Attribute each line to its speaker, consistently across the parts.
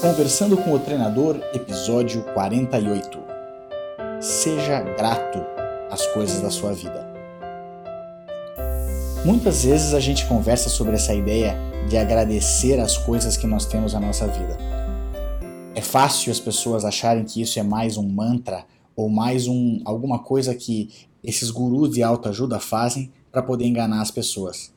Speaker 1: Conversando com o Treinador, episódio 48. Seja grato às coisas da sua vida. Muitas vezes a gente conversa sobre essa ideia de agradecer as coisas que nós temos na nossa vida. É fácil as pessoas acharem que isso é mais um mantra ou mais um alguma coisa que esses gurus de autoajuda fazem para poder enganar as pessoas.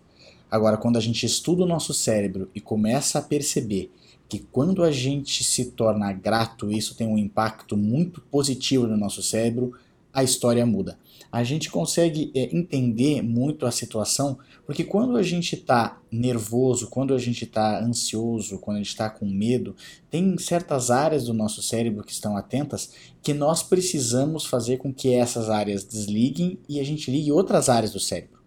Speaker 1: Agora, quando a gente estuda o nosso cérebro e começa a perceber que quando a gente se torna grato, isso tem um impacto muito positivo no nosso cérebro, a história muda. A gente consegue é, entender muito a situação, porque quando a gente está nervoso, quando a gente está ansioso, quando a gente está com medo, tem certas áreas do nosso cérebro que estão atentas que nós precisamos fazer com que essas áreas desliguem e a gente ligue outras áreas do cérebro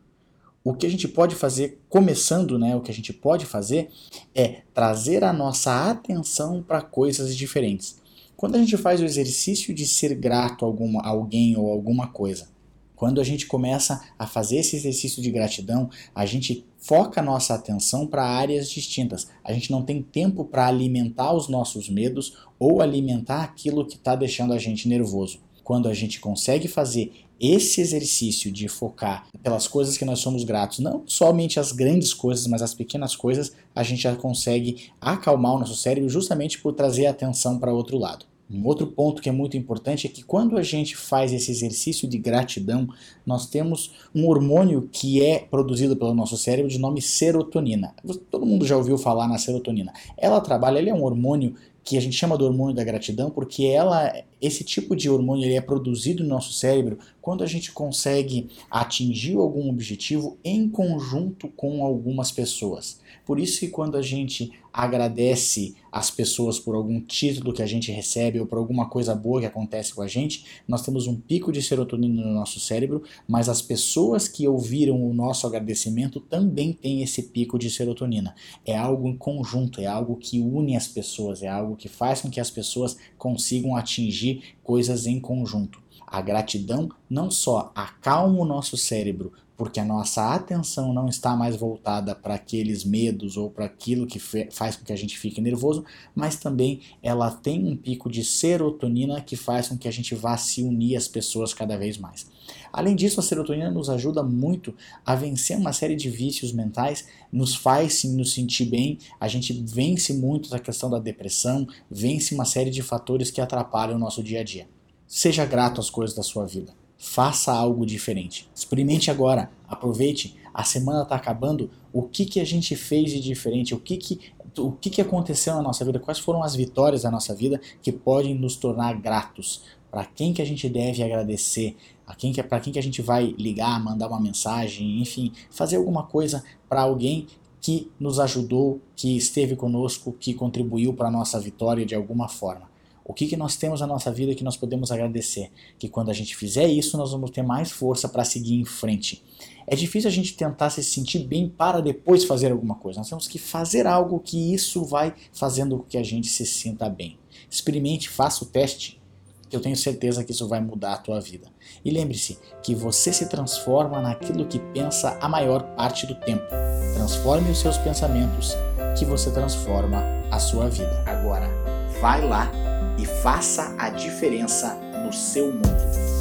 Speaker 1: o que a gente pode fazer, começando, né, o que a gente pode fazer é trazer a nossa atenção para coisas diferentes. Quando a gente faz o exercício de ser grato a alguma, alguém ou alguma coisa, quando a gente começa a fazer esse exercício de gratidão, a gente foca a nossa atenção para áreas distintas. A gente não tem tempo para alimentar os nossos medos ou alimentar aquilo que está deixando a gente nervoso. Quando a gente consegue fazer esse exercício de focar pelas coisas que nós somos gratos, não somente as grandes coisas, mas as pequenas coisas, a gente já consegue acalmar o nosso cérebro justamente por trazer a atenção para outro lado. Um outro ponto que é muito importante é que quando a gente faz esse exercício de gratidão, nós temos um hormônio que é produzido pelo nosso cérebro de nome serotonina. Todo mundo já ouviu falar na serotonina. Ela trabalha, ele é um hormônio que a gente chama do hormônio da gratidão, porque ela, esse tipo de hormônio ele é produzido no nosso cérebro quando a gente consegue atingir algum objetivo em conjunto com algumas pessoas. Por isso que quando a gente agradece as pessoas por algum título que a gente recebe ou por alguma coisa boa que acontece com a gente, nós temos um pico de serotonina no nosso cérebro, mas as pessoas que ouviram o nosso agradecimento também têm esse pico de serotonina. É algo em conjunto, é algo que une as pessoas, é algo que faz com que as pessoas consigam atingir coisas em conjunto. A gratidão não só acalma o nosso cérebro, porque a nossa atenção não está mais voltada para aqueles medos ou para aquilo que faz com que a gente fique nervoso, mas também ela tem um pico de serotonina que faz com que a gente vá se unir às pessoas cada vez mais. Além disso, a serotonina nos ajuda muito a vencer uma série de vícios mentais, nos faz sim nos sentir bem, a gente vence muito a questão da depressão, vence uma série de fatores que atrapalham o nosso dia a dia. Seja grato às coisas da sua vida. Faça algo diferente. Experimente agora. Aproveite. A semana está acabando. O que, que a gente fez de diferente? O que, que o que, que aconteceu na nossa vida, quais foram as vitórias da nossa vida que podem nos tornar gratos, para quem que a gente deve agradecer, quem que para quem que a gente vai ligar, mandar uma mensagem, enfim, fazer alguma coisa para alguém que nos ajudou, que esteve conosco, que contribuiu para a nossa vitória de alguma forma. O que, que nós temos na nossa vida que nós podemos agradecer? Que quando a gente fizer isso, nós vamos ter mais força para seguir em frente. É difícil a gente tentar se sentir bem para depois fazer alguma coisa. Nós temos que fazer algo que isso vai fazendo com que a gente se sinta bem. Experimente, faça o teste, eu tenho certeza que isso vai mudar a tua vida. E lembre-se que você se transforma naquilo que pensa a maior parte do tempo. Transforme os seus pensamentos, que você transforma a sua vida. Agora, vai lá e faça a diferença no seu mundo.